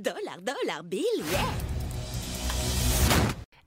Dollar, dollar, bill, yeah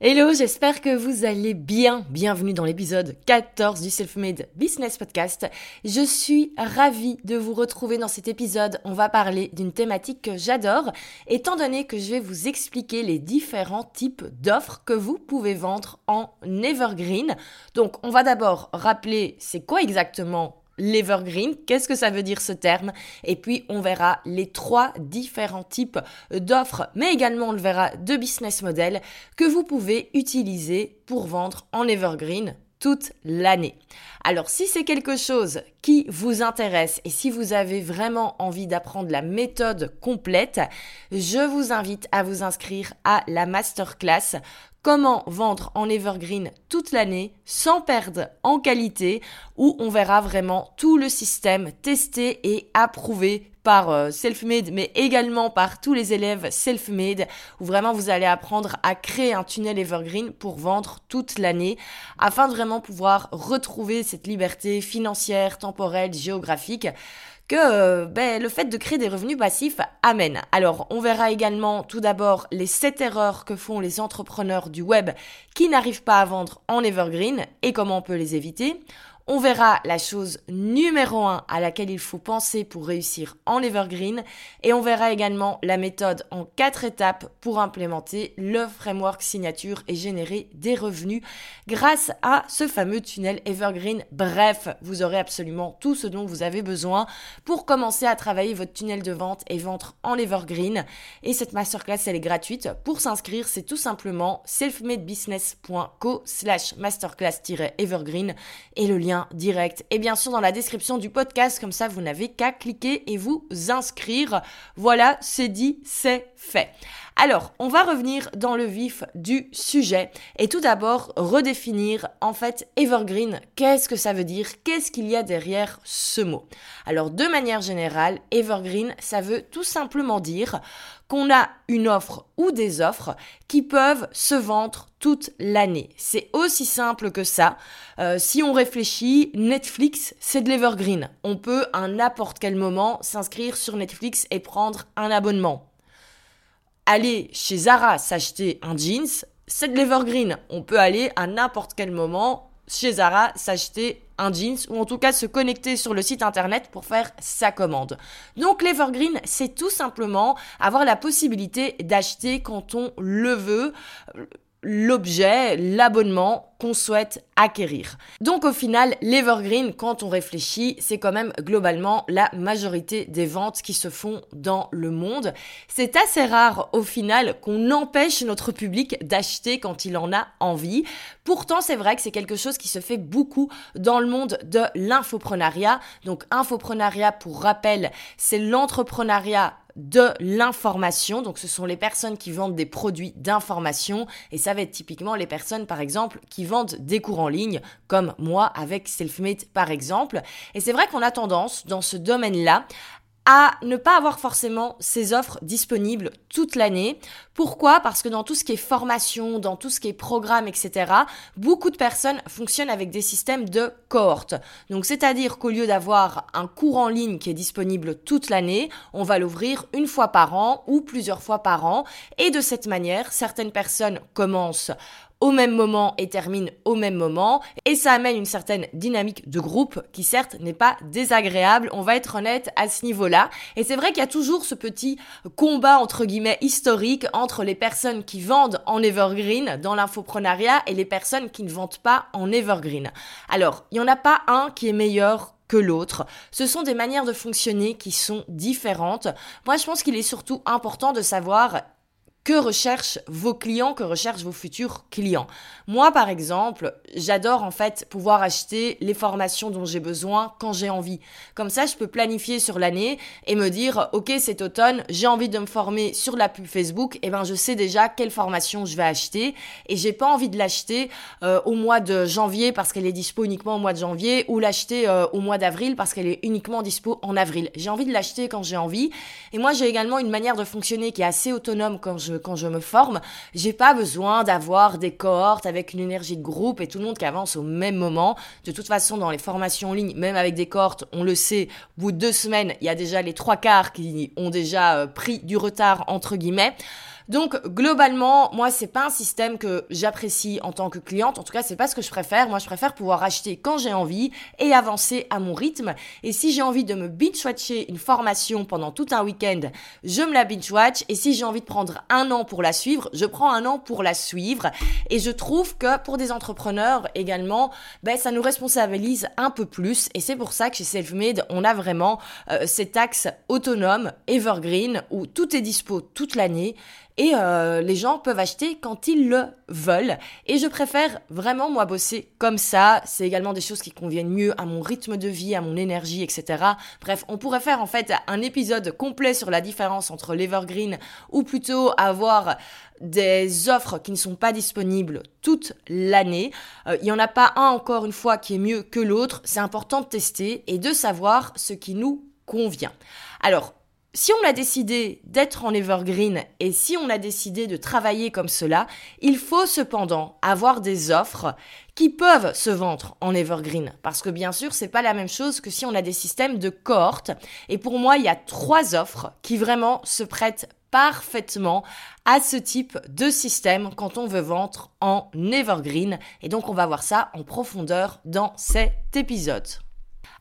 Hello, j'espère que vous allez bien. Bienvenue dans l'épisode 14 du Self-Made Business Podcast. Je suis ravie de vous retrouver dans cet épisode. On va parler d'une thématique que j'adore, étant donné que je vais vous expliquer les différents types d'offres que vous pouvez vendre en Evergreen. Donc, on va d'abord rappeler c'est quoi exactement l'evergreen, qu'est-ce que ça veut dire ce terme? Et puis on verra les trois différents types d'offres, mais également on le verra de business model que vous pouvez utiliser pour vendre en evergreen toute l'année. Alors si c'est quelque chose qui vous intéresse et si vous avez vraiment envie d'apprendre la méthode complète, je vous invite à vous inscrire à la masterclass comment vendre en evergreen toute l'année sans perdre en qualité, où on verra vraiment tout le système testé et approuvé par euh, Selfmade, mais également par tous les élèves Selfmade, où vraiment vous allez apprendre à créer un tunnel evergreen pour vendre toute l'année, afin de vraiment pouvoir retrouver cette liberté financière, temporelle, géographique que euh, ben, le fait de créer des revenus passifs amène. Alors, on verra également tout d'abord les 7 erreurs que font les entrepreneurs du web qui n'arrivent pas à vendre en evergreen et comment on peut les éviter. On verra la chose numéro un à laquelle il faut penser pour réussir en Evergreen et on verra également la méthode en quatre étapes pour implémenter le framework signature et générer des revenus grâce à ce fameux tunnel Evergreen. Bref, vous aurez absolument tout ce dont vous avez besoin pour commencer à travailler votre tunnel de vente et vendre en Evergreen. Et cette masterclass, elle est gratuite. Pour s'inscrire, c'est tout simplement selfmadebusiness.co slash masterclass-evergreen et le lien direct et bien sûr dans la description du podcast, comme ça vous n'avez qu'à cliquer et vous inscrire. Voilà, c'est dit, c'est fait. Alors, on va revenir dans le vif du sujet et tout d'abord redéfinir en fait evergreen. Qu'est-ce que ça veut dire? Qu'est-ce qu'il y a derrière ce mot? Alors, de manière générale, evergreen, ça veut tout simplement dire qu'on a une offre ou des offres qui peuvent se vendre toute l'année. C'est aussi simple que ça. Euh, si on réfléchit, Netflix, c'est de l'evergreen. On peut à n'importe quel moment s'inscrire sur Netflix et prendre un abonnement aller chez Zara s'acheter un jeans, c'est de l'evergreen. On peut aller à n'importe quel moment chez Zara s'acheter un jeans ou en tout cas se connecter sur le site internet pour faire sa commande. Donc l'evergreen, c'est tout simplement avoir la possibilité d'acheter quand on le veut l'objet, l'abonnement qu'on souhaite acquérir. Donc au final, l'Evergreen, quand on réfléchit, c'est quand même globalement la majorité des ventes qui se font dans le monde. C'est assez rare au final qu'on empêche notre public d'acheter quand il en a envie. Pourtant, c'est vrai que c'est quelque chose qui se fait beaucoup dans le monde de l'infoprenariat. Donc infoprenariat, pour rappel, c'est l'entrepreneuriat de l'information. Donc ce sont les personnes qui vendent des produits d'information et ça va être typiquement les personnes par exemple qui vendent des cours en ligne comme moi avec Selfmade par exemple. Et c'est vrai qu'on a tendance dans ce domaine-là à ne pas avoir forcément ces offres disponibles toute l'année. Pourquoi? Parce que dans tout ce qui est formation, dans tout ce qui est programme, etc., beaucoup de personnes fonctionnent avec des systèmes de cohorte. Donc c'est-à-dire qu'au lieu d'avoir un cours en ligne qui est disponible toute l'année, on va l'ouvrir une fois par an ou plusieurs fois par an. Et de cette manière, certaines personnes commencent au même moment et termine au même moment. Et ça amène une certaine dynamique de groupe qui certes n'est pas désagréable, on va être honnête à ce niveau-là. Et c'est vrai qu'il y a toujours ce petit combat entre guillemets historique entre les personnes qui vendent en evergreen dans l'infoprenariat et les personnes qui ne vendent pas en evergreen. Alors, il n'y en a pas un qui est meilleur que l'autre. Ce sont des manières de fonctionner qui sont différentes. Moi, je pense qu'il est surtout important de savoir que recherchent vos clients, que recherchent vos futurs clients. Moi, par exemple, j'adore en fait pouvoir acheter les formations dont j'ai besoin quand j'ai envie. Comme ça, je peux planifier sur l'année et me dire, ok, cet automne, j'ai envie de me former sur la pub Facebook, et eh ben je sais déjà quelle formation je vais acheter et j'ai pas envie de l'acheter euh, au mois de janvier parce qu'elle est dispo uniquement au mois de janvier ou l'acheter euh, au mois d'avril parce qu'elle est uniquement dispo en avril. J'ai envie de l'acheter quand j'ai envie. Et moi, j'ai également une manière de fonctionner qui est assez autonome quand je quand je me forme, j'ai pas besoin d'avoir des cohortes avec une énergie de groupe et tout le monde qui avance au même moment. De toute façon, dans les formations en ligne, même avec des cohortes, on le sait, au bout de deux semaines, il y a déjà les trois quarts qui ont déjà euh, pris du retard entre guillemets. Donc globalement, moi c'est pas un système que j'apprécie en tant que cliente. En tout cas, c'est pas ce que je préfère. Moi, je préfère pouvoir acheter quand j'ai envie et avancer à mon rythme. Et si j'ai envie de me binge-watcher une formation pendant tout un week-end, je me la binge-watch. Et si j'ai envie de prendre un an pour la suivre, je prends un an pour la suivre. Et je trouve que pour des entrepreneurs également, ben ça nous responsabilise un peu plus. Et c'est pour ça que chez Selfmade, on a vraiment euh, cet axe autonome, evergreen, où tout est dispo toute l'année et euh, les gens peuvent acheter quand ils le veulent. Et je préfère vraiment moi bosser comme ça. C'est également des choses qui conviennent mieux à mon rythme de vie, à mon énergie, etc. Bref, on pourrait faire en fait un épisode complet sur la différence entre l'evergreen ou plutôt avoir des offres qui ne sont pas disponibles toute l'année. Euh, il n'y en a pas un encore une fois qui est mieux que l'autre. C'est important de tester et de savoir ce qui nous convient. Alors, si on a décidé d'être en evergreen et si on a décidé de travailler comme cela, il faut cependant avoir des offres qui peuvent se vendre en evergreen. Parce que bien sûr, c'est pas la même chose que si on a des systèmes de cohorte. Et pour moi, il y a trois offres qui vraiment se prêtent parfaitement à ce type de système quand on veut vendre en evergreen. Et donc, on va voir ça en profondeur dans cet épisode.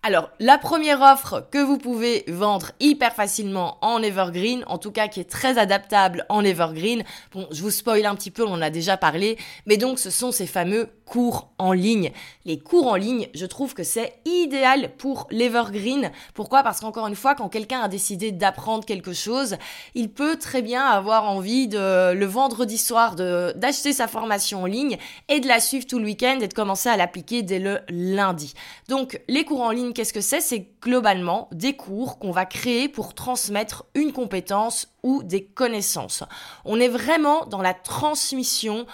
Alors, la première offre que vous pouvez vendre hyper facilement en Evergreen, en tout cas qui est très adaptable en Evergreen, bon, je vous spoil un petit peu, on en a déjà parlé, mais donc ce sont ces fameux cours en ligne. Les cours en ligne, je trouve que c'est idéal pour l'Evergreen. Pourquoi? Parce qu'encore une fois, quand quelqu'un a décidé d'apprendre quelque chose, il peut très bien avoir envie de le vendredi soir d'acheter sa formation en ligne et de la suivre tout le week-end et de commencer à l'appliquer dès le lundi. Donc les cours en ligne, qu'est-ce que c'est? C'est globalement des cours qu'on va créer pour transmettre une compétence ou des connaissances. On est vraiment dans la transmission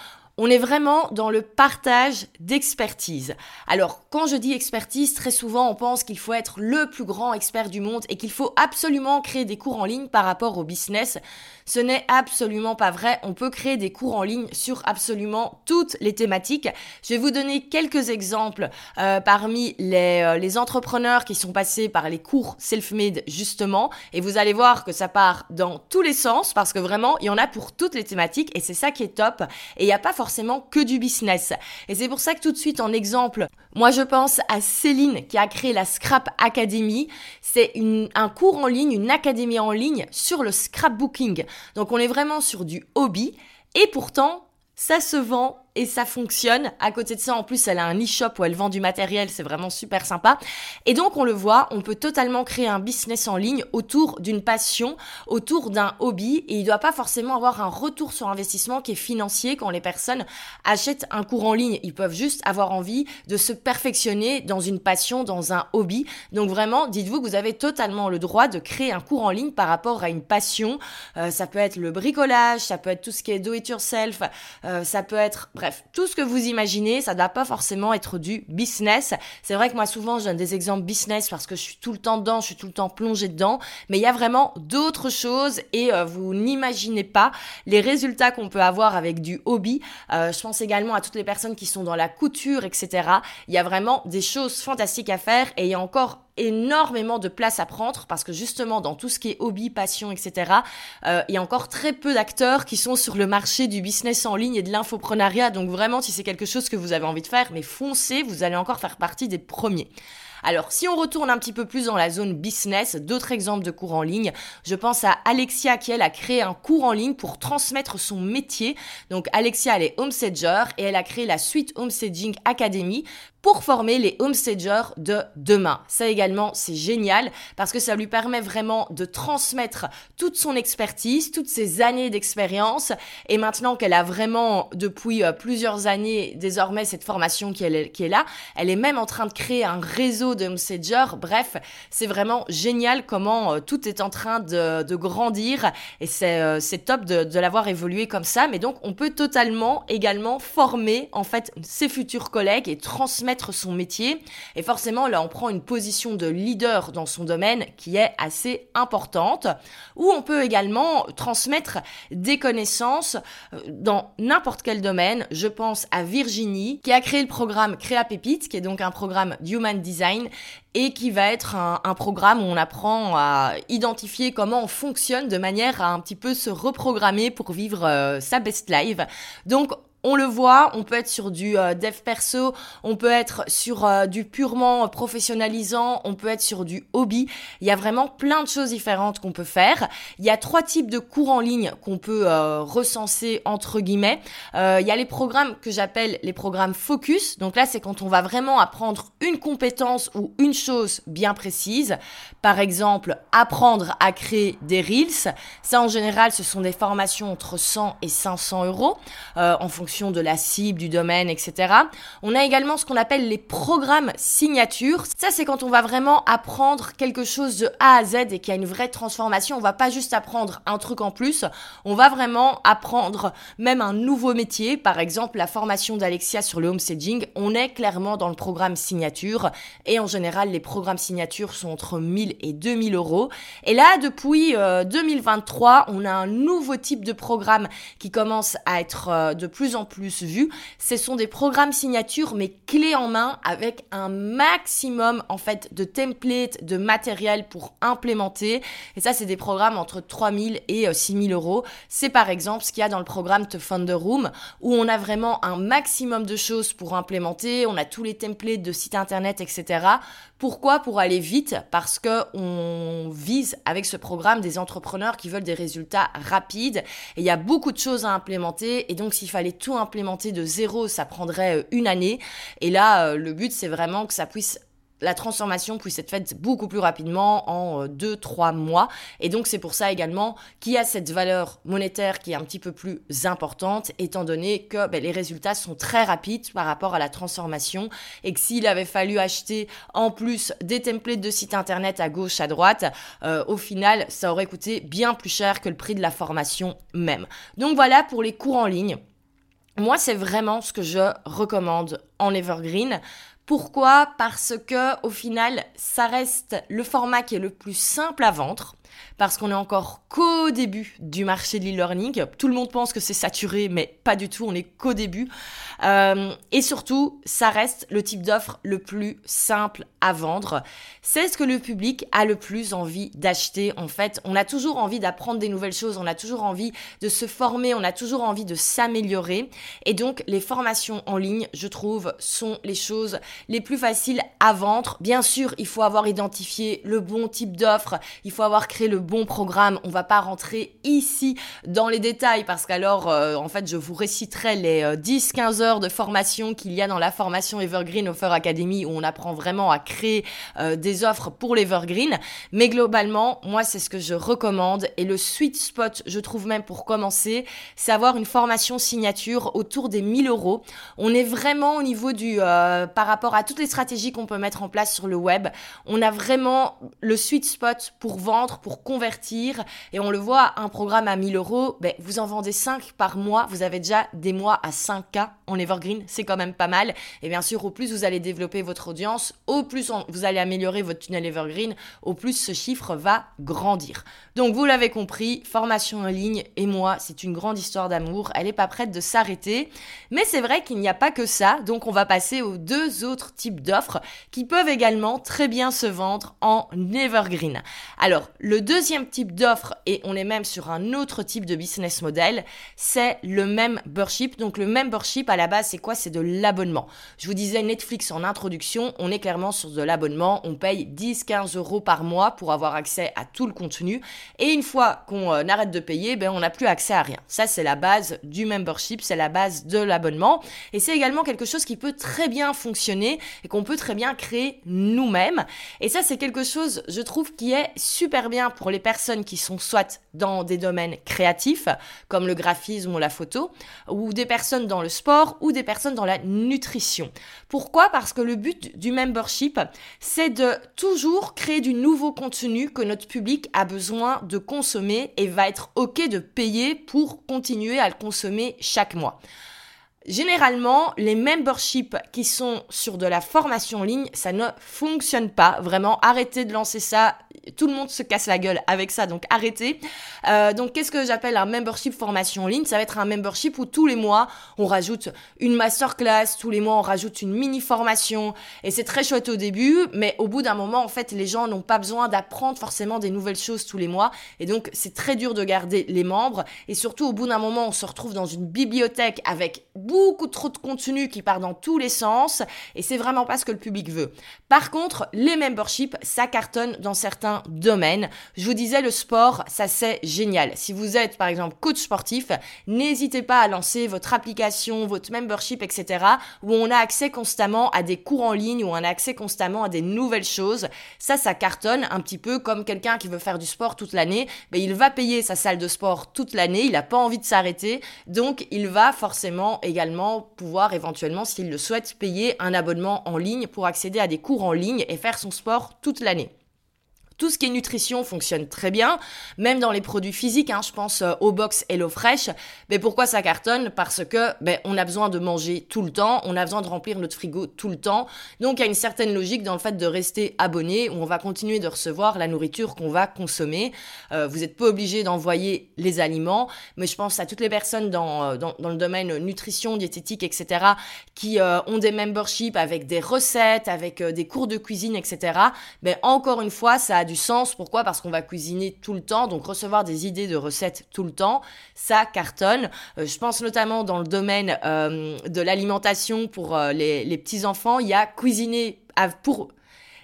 on est vraiment dans le partage d'expertise. Alors, quand je dis expertise, très souvent on pense qu'il faut être le plus grand expert du monde et qu'il faut absolument créer des cours en ligne par rapport au business. Ce n'est absolument pas vrai. On peut créer des cours en ligne sur absolument toutes les thématiques. Je vais vous donner quelques exemples euh, parmi les, euh, les entrepreneurs qui sont passés par les cours self-made justement. Et vous allez voir que ça part dans tous les sens parce que vraiment, il y en a pour toutes les thématiques et c'est ça qui est top. Et il a pas forcément que du business. Et c'est pour ça que tout de suite en exemple, moi je pense à Céline qui a créé la Scrap Academy. C'est un cours en ligne, une académie en ligne sur le scrapbooking. Donc on est vraiment sur du hobby. Et pourtant, ça se vend et ça fonctionne. À côté de ça, en plus, elle a un e-shop où elle vend du matériel, c'est vraiment super sympa. Et donc, on le voit, on peut totalement créer un business en ligne autour d'une passion, autour d'un hobby, et il ne doit pas forcément avoir un retour sur investissement qui est financier quand les personnes achètent un cours en ligne. Ils peuvent juste avoir envie de se perfectionner dans une passion, dans un hobby. Donc vraiment, dites-vous que vous avez totalement le droit de créer un cours en ligne par rapport à une passion. Euh, ça peut être le bricolage, ça peut être tout ce qui est do it yourself, euh, ça peut être Bref, tout ce que vous imaginez, ça ne doit pas forcément être du business. C'est vrai que moi souvent je donne des exemples business parce que je suis tout le temps dedans, je suis tout le temps plongée dedans, mais il y a vraiment d'autres choses et euh, vous n'imaginez pas les résultats qu'on peut avoir avec du hobby. Euh, je pense également à toutes les personnes qui sont dans la couture, etc. Il y a vraiment des choses fantastiques à faire et il y a encore énormément de place à prendre parce que justement dans tout ce qui est hobby, passion, etc., euh, il y a encore très peu d'acteurs qui sont sur le marché du business en ligne et de l'infoprenariat. Donc vraiment, si c'est quelque chose que vous avez envie de faire, mais foncez, vous allez encore faire partie des premiers. Alors, si on retourne un petit peu plus dans la zone business, d'autres exemples de cours en ligne, je pense à Alexia qui, elle, a créé un cours en ligne pour transmettre son métier. Donc, Alexia, elle est et elle a créé la suite Homestaging Academy pour former les homestagers de demain. Ça également, c'est génial parce que ça lui permet vraiment de transmettre toute son expertise, toutes ses années d'expérience. Et maintenant qu'elle a vraiment, depuis euh, plusieurs années, désormais cette formation qui est, là, elle est même en train de créer un réseau de homestagers. Bref, c'est vraiment génial comment euh, tout est en train de, grandir et c'est euh, top de, de l'avoir évolué comme ça. Mais donc, on peut totalement également former en fait ses futurs collègues et transmettre son métier. Et forcément, là, on prend une position de leader dans son domaine qui est assez importante, où on peut également transmettre des connaissances euh, dans n'importe quel domaine. Je pense à Virginie, qui a créé le programme Créa Pépite, qui est donc un programme d'Human Design et qui va être un, un, programme où on apprend à identifier comment on fonctionne de manière à un petit peu se reprogrammer pour vivre euh, sa best life. Donc on le voit, on peut être sur du euh, dev perso, on peut être sur euh, du purement professionnalisant, on peut être sur du hobby. Il y a vraiment plein de choses différentes qu'on peut faire. Il y a trois types de cours en ligne qu'on peut euh, recenser entre guillemets. il y a les programmes que j'appelle les programmes focus. Donc là, c'est quand on va vraiment apprendre une compétence ou une chose bien précise. Par exemple, apprendre à créer des reels. Ça, en général, ce sont des formations entre 100 et 500 euros en fonction de la cible, du domaine, etc. On a également ce qu'on appelle les programmes signatures. Ça, c'est quand on va vraiment apprendre quelque chose de A à Z et qu'il y a une vraie transformation. On va pas juste apprendre un truc en plus, on va vraiment apprendre même un nouveau métier. Par exemple, la formation d'Alexia sur le home staging, on est clairement dans le programme signature et en général, les programmes signatures sont entre 1000 et 2000 euros. Et là, depuis 2023, euh, on a un nouveau type de programme qui commence à être euh, de plus en plus vu. Ce sont des programmes signatures, mais clés en main avec un maximum, en fait, de templates, de matériel pour implémenter. Et ça, c'est des programmes entre 3000 et 6000 euh, euros. C'est par exemple ce qu'il y a dans le programme The Room, où on a vraiment un maximum de choses pour implémenter. On a tous les templates de sites internet, etc. Pourquoi? Pour aller vite, parce que on vise avec ce programme des entrepreneurs qui veulent des résultats rapides. Et il y a beaucoup de choses à implémenter. Et donc, s'il fallait tout implémenter de zéro, ça prendrait euh, une année. Et là, euh, le but, c'est vraiment que ça puisse la transformation puisse être faite beaucoup plus rapidement en 2-3 euh, mois. Et donc c'est pour ça également qu'il y a cette valeur monétaire qui est un petit peu plus importante, étant donné que ben, les résultats sont très rapides par rapport à la transformation et que s'il avait fallu acheter en plus des templates de site internet à gauche, à droite, au final ça aurait coûté bien plus cher que le prix de la formation même. Donc voilà pour les cours en ligne. Moi, c'est vraiment ce que je recommande en Evergreen. Pourquoi? Parce que au final, ça reste le format qui est le plus simple à vendre parce qu'on est encore qu'au début du marché de l'e-learning. Tout le monde pense que c'est saturé, mais pas du tout, on est qu'au début. Euh, et surtout, ça reste le type d'offre le plus simple à vendre. C'est ce que le public a le plus envie d'acheter. En fait, on a toujours envie d'apprendre des nouvelles choses, on a toujours envie de se former, on a toujours envie de s'améliorer. Et donc, les formations en ligne, je trouve, sont les choses les plus faciles à vendre. Bien sûr, il faut avoir identifié le bon type d'offre, il faut avoir le bon programme. On va pas rentrer ici dans les détails parce qu'alors, euh, en fait, je vous réciterai les 10-15 euh, heures de formation qu'il y a dans la formation Evergreen Offer Academy où on apprend vraiment à créer euh, des offres pour l'Evergreen. Mais globalement, moi, c'est ce que je recommande et le sweet spot, je trouve même pour commencer, c'est avoir une formation signature autour des 1000 euros. On est vraiment au niveau du, par rapport à toutes les stratégies qu'on peut mettre en place sur le web, on a vraiment le sweet spot pour vendre, pour convertir. Et on le voit, un programme à 1000 euros, ben, vous en vendez 5 par mois, vous avez déjà des mois à 5K en evergreen, c'est quand même pas mal. Et bien sûr, au plus vous allez développer votre audience, au plus vous allez améliorer votre tunnel evergreen, au plus ce chiffre va grandir. Donc vous l'avez compris, formation en ligne et moi, c'est une grande histoire d'amour, elle n'est pas prête de s'arrêter. Mais c'est vrai qu'il n'y a pas que ça, donc on va passer aux deux autres types d'offres qui peuvent également très bien se vendre en evergreen. Alors, le Deuxième type d'offre, et on est même sur un autre type de business model, c'est le membership. Donc le membership à la base, c'est quoi? C'est de l'abonnement. Je vous disais Netflix en introduction, on est clairement sur de l'abonnement. On paye 10-15 euros par mois pour avoir accès à tout le contenu. Et une fois qu'on euh, arrête de payer, ben, on n'a plus accès à rien. Ça, c'est la base du membership, c'est la base de l'abonnement. Et c'est également quelque chose qui peut très bien fonctionner et qu'on peut très bien créer nous-mêmes. Et ça, c'est quelque chose, je trouve, qui est super bien pour les personnes qui sont soit dans des domaines créatifs, comme le graphisme ou la photo, ou des personnes dans le sport, ou des personnes dans la nutrition. Pourquoi? Parce que le but du membership, c'est de toujours créer du nouveau contenu que notre public a besoin de consommer et va être OK de payer pour continuer à le consommer chaque mois. Généralement, les memberships qui sont sur de la formation en ligne, ça ne fonctionne pas. Vraiment, arrêtez de lancer ça. Tout le monde se casse la gueule avec ça, donc arrêtez. Euh, donc, qu'est-ce que j'appelle un membership formation en ligne? Ça va être un membership où tous les mois, on rajoute une masterclass, tous les mois, on rajoute une mini formation. Et c'est très chouette au début, mais au bout d'un moment, en fait, les gens n'ont pas besoin d'apprendre forcément des nouvelles choses tous les mois. Et donc, c'est très dur de garder les membres. Et surtout, au bout d'un moment, on se retrouve dans une bibliothèque avec beaucoup trop de contenu qui part dans tous les sens et c'est vraiment pas ce que le public veut. Par contre, les memberships, ça cartonne dans certains domaines. Je vous disais, le sport, ça c'est génial. Si vous êtes par exemple coach sportif, n'hésitez pas à lancer votre application, votre membership, etc. où on a accès constamment à des cours en ligne, où on a accès constamment à des nouvelles choses. Ça, ça cartonne un petit peu comme quelqu'un qui veut faire du sport toute l'année. Ben, il va payer sa salle de sport toute l'année, il n'a pas envie de s'arrêter, donc il va forcément également pouvoir éventuellement, s'il le souhaite, payer un abonnement en ligne pour accéder à des cours en ligne et faire son sport toute l'année. Tout ce qui est nutrition fonctionne très bien, même dans les produits physiques, hein, je pense euh, au box Hello Fresh. Mais pourquoi ça cartonne? Parce que ben, on a besoin de manger tout le temps, on a besoin de remplir notre frigo tout le temps. Donc il y a une certaine logique dans le fait de rester abonné, où on va continuer de recevoir la nourriture qu'on va consommer. Euh, vous n'êtes pas obligé d'envoyer les aliments, mais je pense à toutes les personnes dans, euh, dans, le domaine nutrition, diététique, etc., qui ont des memberships avec des recettes, avec des cours de cuisine, etc. Ben, encore une fois, ça a sens. Pourquoi? Parce qu'on va cuisiner tout le temps, donc recevoir des idées de recettes tout le temps, ça cartonne. Euh, je pense notamment dans le domaine euh, de l'alimentation pour euh, les, les petits-enfants, il y a cuisiner pour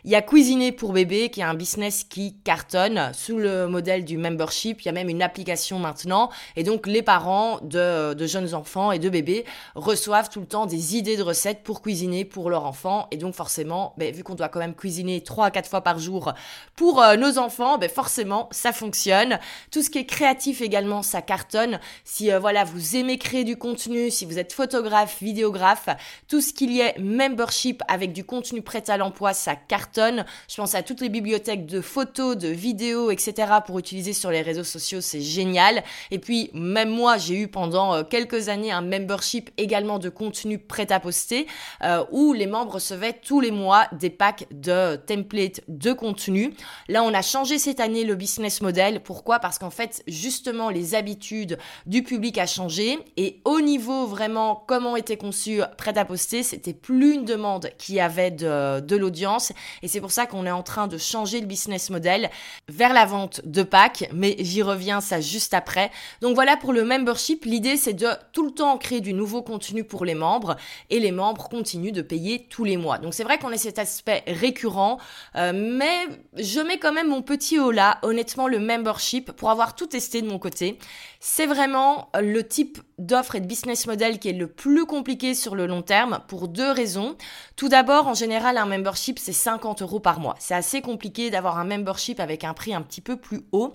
il y a Cuisiner pour bébé qui est un business qui cartonne sous le modèle du membership. Il y a même une application maintenant. Et donc les parents de, jeunes enfants et de bébés reçoivent tout le temps des idées de recettes pour cuisiner pour leur enfant. Et donc forcément, ben, vu qu'on doit quand même cuisiner 3 à 4 fois par jour pour euh, nos enfants, ben, forcément ça fonctionne. Tout ce qui est créatif également, ça cartonne. Si euh, voilà, vous aimez créer du contenu, si vous êtes photographe, vidéographe, tout ce qu'il y ait membership avec du contenu prêt à l'emploi, ça cartonne je pense à toutes les bibliothèques de photos, de vidéos, etc. pour utiliser sur les réseaux sociaux, c'est génial. Et puis, même moi, j'ai eu pendant euh, quelques années un membership également de contenu prêt à poster, euh, où les membres recevaient tous les mois des packs de templates de contenu. Là, on a changé cette année le business model. Pourquoi? Parce qu'en fait, justement, les habitudes du public a changé. Et au niveau vraiment comment était conçu prêt à poster, c'était plus une demande qui avait de, de l'audience et c'est pour ça qu'on est en train de changer le business model vers la vente de packs, mais j'y reviens ça juste après. Donc voilà pour le membership, l'idée c'est de tout le temps créer du nouveau contenu pour les membres et les membres continuent de payer tous les mois. Donc c'est vrai qu'on a cet aspect récurrent, euh, mais je mets quand même mon petit haut là, honnêtement le membership pour avoir tout testé de mon côté. C'est vraiment le type d'offre et de business model qui est le plus compliqué sur le long terme pour deux raisons. Tout d'abord, en général, un membership, c'est 50 euros par mois. C'est assez compliqué d'avoir un membership avec un prix un petit peu plus haut.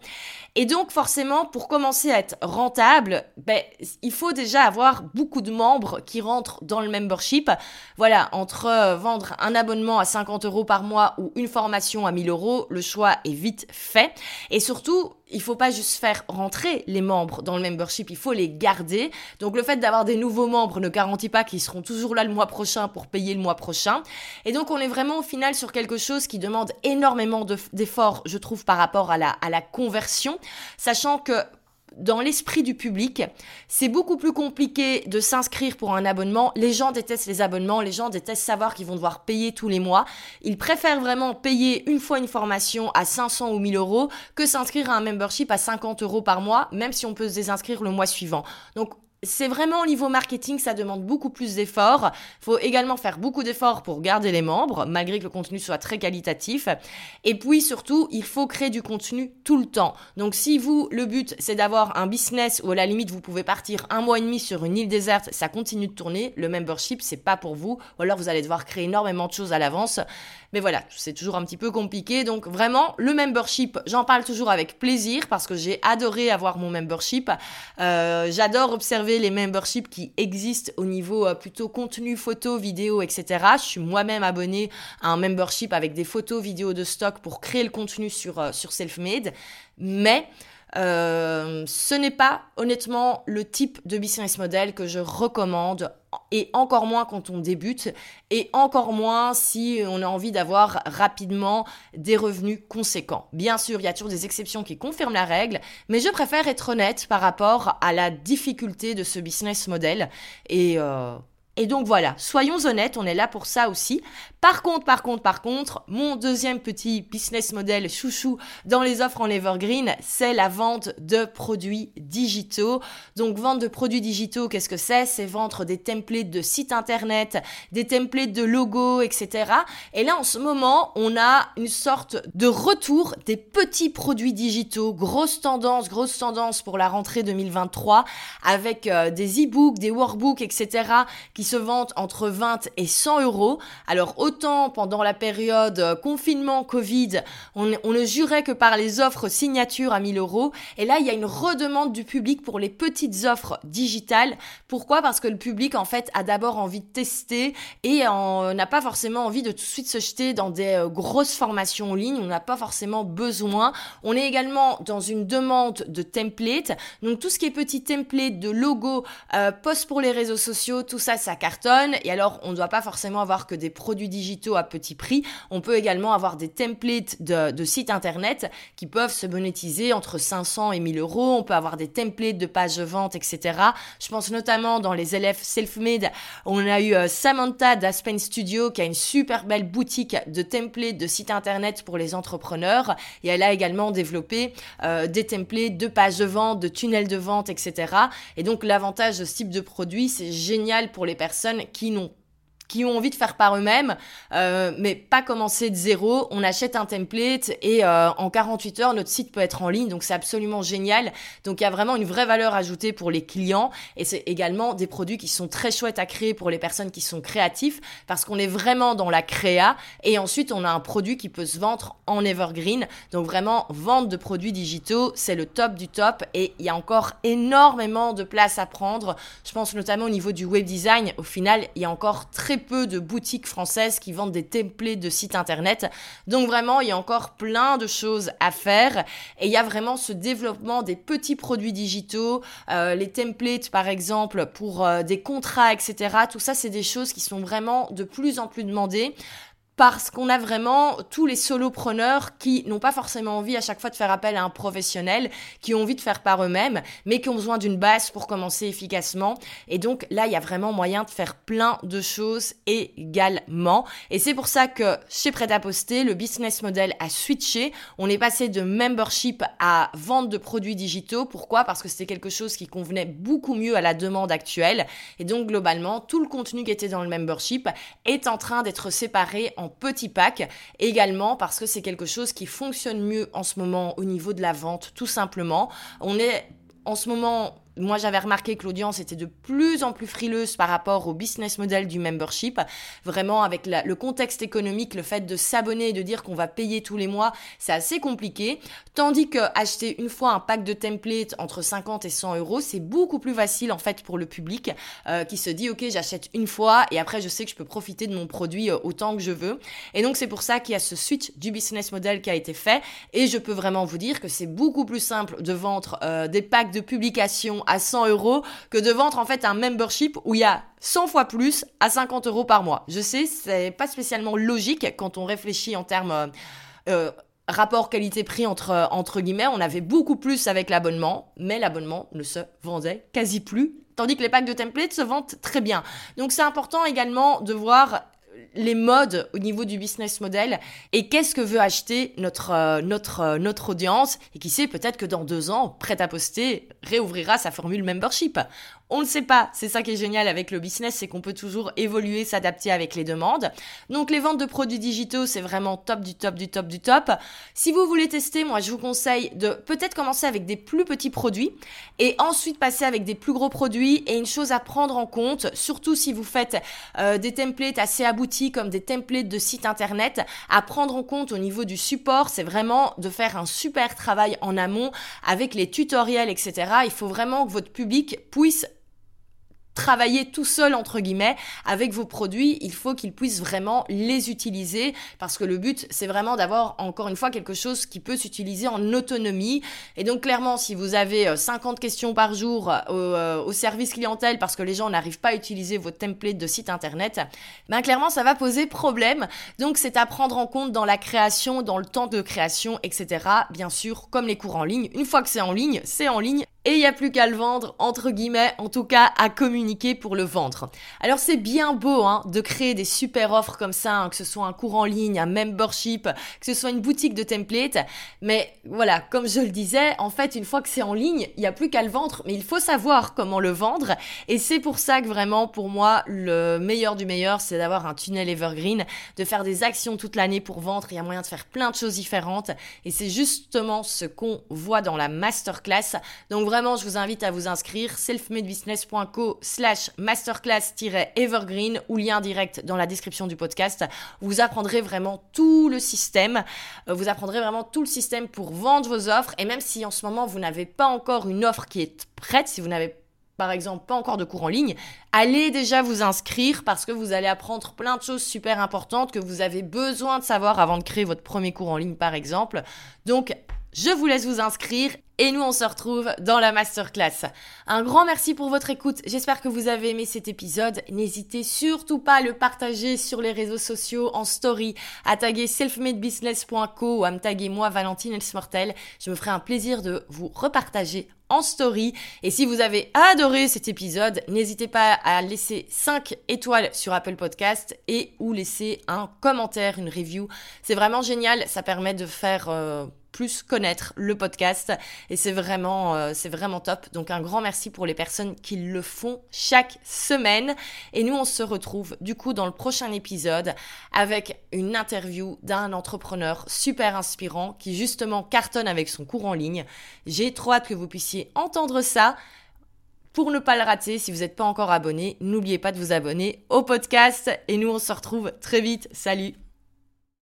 Et donc, forcément, pour commencer à être rentable, ben, il faut déjà avoir beaucoup de membres qui rentrent dans le membership. Voilà, entre euh, vendre un abonnement à 50 euros par mois ou une formation à 1000 euros, le choix est vite fait. Et surtout, il faut pas juste faire rentrer les membres dans le membership, il faut les garder. Donc le fait d'avoir des nouveaux membres ne garantit pas qu'ils seront toujours là le mois prochain pour payer le mois prochain. Et donc on est vraiment au final sur quelque chose qui demande énormément d'efforts, je trouve, par rapport à la, à la conversion, sachant que dans l'esprit du public, c'est beaucoup plus compliqué de s'inscrire pour un abonnement. Les gens détestent les abonnements, les gens détestent savoir qu'ils vont devoir payer tous les mois. Ils préfèrent vraiment payer une fois une formation à 500 ou 1000 euros que s'inscrire à un membership à 50 euros par mois, même si on peut se désinscrire le mois suivant. C'est vraiment au niveau marketing, ça demande beaucoup plus d'efforts. Il faut également faire beaucoup d'efforts pour garder les membres, malgré que le contenu soit très qualitatif. Et puis surtout, il faut créer du contenu tout le temps. Donc si vous, le but, c'est d'avoir un business où à la limite, vous pouvez partir un mois et demi sur une île déserte, ça continue de tourner, le membership, c'est pas pour vous. Ou alors vous allez devoir créer énormément de choses à l'avance. Mais voilà, c'est toujours un petit peu compliqué. Donc vraiment, le membership, j'en parle toujours avec plaisir parce que j'ai adoré avoir mon membership. Euh, j'adore observer les memberships qui existent au niveau euh, plutôt contenu, photo, vidéo, etc. Je suis moi-même abonnée à un membership avec des photos, vidéos de stock pour créer le contenu sur, euh, sur Selfmade. Mais euh, ce n'est pas honnêtement le type de business model que je recommande et encore moins quand on débute et encore moins si on a envie d'avoir rapidement des revenus conséquents. Bien sûr, il y a toujours des exceptions qui confirment la règle, mais je préfère être honnête par rapport à la difficulté de ce business model et euh, et donc voilà, soyons honnêtes, on est là pour ça aussi. Par contre, par contre, par contre, mon deuxième petit business model chouchou dans les offres en evergreen, c'est la vente de produits digitaux. Donc vente de produits digitaux, qu'est-ce que c'est? C'est vendre des templates de sites internet, des templates de logos, etc. Et là, en ce moment, on a une sorte de retour des petits produits digitaux, grosse tendance, grosse tendance pour la rentrée 2023, avec euh, des e-books, des workbooks, etc. se entre 20 et 100 euros. Alors autant pendant la période euh, confinement Covid, on, ne jurait que par les offres signature à 1000 euros. Et là, il y a une redemande du public pour les petites offres digitales. Pourquoi? Parce que le public, en fait, a d'abord envie de tester et n'a pas forcément envie de tout de suite se jeter dans des euh, grosses formations en ligne. On n'a pas forcément besoin. On est également dans une demande de template. Donc tout ce qui est petit template de logo, euh, post pour les réseaux sociaux, tout ça, ça cartonne. Et alors, on ne doit pas forcément avoir que des produits digitaux à petit prix. On peut également avoir des templates de, sites internet qui peuvent se monétiser entre 500 et 1000 euros. On peut avoir des templates de pages de vente, etc. Je pense notamment dans les élèves self-made. On a eu euh, Samantha d'Aspen Studio qui a une super belle boutique de templates de sites internet pour les entrepreneurs. Et elle a également développé euh, des templates de pages de vente, de tunnels de vente, etc. Et donc l'avantage de ce type de produit, c'est génial pour les personnes qui n'ont qui ont envie de faire par eux-mêmes, euh, mais pas commencer de zéro. On achète un template et euh, en 48 heures, notre site peut être en ligne. Donc c'est absolument génial. Donc il y a vraiment une vraie valeur ajoutée pour les clients et c'est également des produits qui sont très chouettes à créer pour les personnes qui sont créatifs parce qu'on est vraiment dans la créa et ensuite on a un produit qui peut se vendre en evergreen. Donc vraiment vente de produits digitaux, c'est le top du top et il y a encore énormément de place à prendre. Je pense notamment au niveau du web design. Au final, il y a encore très peu de boutiques françaises qui vendent des templates de sites internet. Donc vraiment, il y a encore plein de choses à faire. Et il y a vraiment ce développement des petits produits digitaux, euh, les templates par exemple pour euh, des contrats, etc. Tout ça, c'est des choses qui sont vraiment de plus en plus demandées parce qu'on a vraiment tous les solopreneurs qui n'ont pas forcément envie à chaque fois de faire appel à un professionnel, qui ont envie de faire par eux-mêmes, mais qui ont besoin d'une base pour commencer efficacement. Et donc là, il y a vraiment moyen de faire plein de choses également. Et c'est pour ça que chez Prêt à Poster, le business model a switché. On est passé de membership à vente de produits digitaux. Pourquoi? Parce que c'était quelque chose qui convenait beaucoup mieux à la demande actuelle. Et donc globalement, tout le contenu qui était dans le membership est en train d'être séparé en petit pack. Également parce que c'est quelque chose qui fonctionne mieux en ce moment au niveau de la vente, tout simplement. On est en ce moment moi j'avais remarqué que l'audience était de plus en plus frileuse par rapport au business model du membership. Vraiment avec le contexte économique, le fait de s'abonner et de dire qu'on va payer tous les mois, c'est assez compliqué. Tandis que acheter une fois un pack de templates entre 50 et 100 euros, c'est beaucoup plus facile en fait pour le public euh, qui se dit ok j'achète une fois et après je sais que je peux profiter de mon produit euh, autant que je veux. Et donc c'est pour ça qu'il y a ce switch du business model qui a été fait et je peux vraiment vous dire que c'est beaucoup plus simple de vendre euh, des packs de à 100 euros que de vendre en fait un membership où il y a 100 fois plus à 50 euros par mois. Je sais, c'est pas spécialement logique quand on réfléchit en termes euh, rapport qualité-prix entre, entre guillemets, on avait beaucoup plus avec l'abonnement, mais l'abonnement ne se vendait quasi plus, tandis que les packs de templates se vendent très bien. Donc c'est important également de voir les modes au niveau du business model et qu'est-ce que veut acheter notre, euh, notre, euh, notre audience et qui sait peut-être que dans deux ans, prêt à poster réouvrira sa formule membership. On ne sait pas. C'est ça qui est génial avec le business, c'est qu'on peut toujours évoluer, s'adapter avec les demandes. Donc les ventes de produits digitaux, c'est vraiment top du top du top du top. Si vous voulez tester, moi je vous conseille de peut-être commencer avec des plus petits produits et ensuite passer avec des plus gros produits. Et une chose à prendre en compte, surtout si vous faites euh, des templates assez aboutis comme des templates de site internet, à prendre en compte au niveau du support, c'est vraiment de faire un super travail en amont avec les tutoriels, etc. Il faut vraiment que votre public puisse travailler tout seul entre guillemets avec vos produits, il faut qu'ils puissent vraiment les utiliser parce que le but c'est vraiment d'avoir encore une fois quelque chose qui peut s'utiliser en autonomie. Et donc clairement si vous avez 50 euh, questions par jour euh, euh, au, service clientèle parce que les gens n'arrivent pas à utiliser votre template de site internet, ben clairement ça va poser problème. Donc c'est à prendre en compte dans la création, dans le temps de création etc. Bien sûr comme les cours en ligne, une fois que c'est en ligne, c'est en ligne et il n'y a plus qu'à le vendre, entre guillemets, en tout cas à communiquer pour le vendre. Alors c'est bien beau hein, de créer des super offres comme ça, hein, que ce soit un cours en ligne, un membership, que ce soit une boutique de templates, mais voilà, comme je le disais, en fait, une fois que c'est en ligne, il n'y a plus qu'à le vendre, mais il faut savoir comment le vendre, et c'est pour ça que vraiment, pour moi, le meilleur du meilleur, c'est d'avoir un tunnel evergreen, de faire des actions toute l'année pour vendre, il y a moyen de faire plein de choses différentes, et c'est justement ce qu'on voit dans la masterclass. Donc vraiment, je vous invite à vous inscrire selfmadebusiness.co slash masterclass-evergreen ou lien direct dans la description du podcast. Vous apprendrez vraiment tout le système. Euh, vous apprendrez vraiment tout le système pour vendre vos offres. Et même si en ce moment, vous n'avez pas encore une offre qui est prête, si vous n'avez par exemple pas encore de cours en ligne, allez déjà vous inscrire parce que vous allez apprendre plein de choses super importantes que vous avez besoin de savoir avant de créer votre premier cours en ligne par exemple. Donc je vous laisse vous inscrire et nous on se retrouve dans la masterclass. Un grand merci pour votre écoute. J'espère que vous avez aimé cet épisode. N'hésitez surtout pas à le partager sur les réseaux sociaux en story, à taguer selfmadebusiness.co ou à me taguer moi Valentine Elsmortel. Je me ferai un plaisir de vous repartager en story. Et si vous avez adoré cet épisode, n'hésitez pas à laisser 5 étoiles sur Apple Podcast et ou laisser un commentaire, une review. C'est vraiment génial. Ça permet de faire... Euh, plus connaître le podcast et c'est vraiment euh, c'est vraiment top. Donc un grand merci pour les personnes qui le font chaque semaine et nous on se retrouve du coup dans le prochain épisode avec une interview d'un entrepreneur super inspirant qui justement cartonne avec son cours en ligne. J'ai trop hâte que vous puissiez entendre ça. Pour ne pas le rater, si vous n'êtes pas encore abonné, n'oubliez pas de vous abonner au podcast et nous on se retrouve très vite. Salut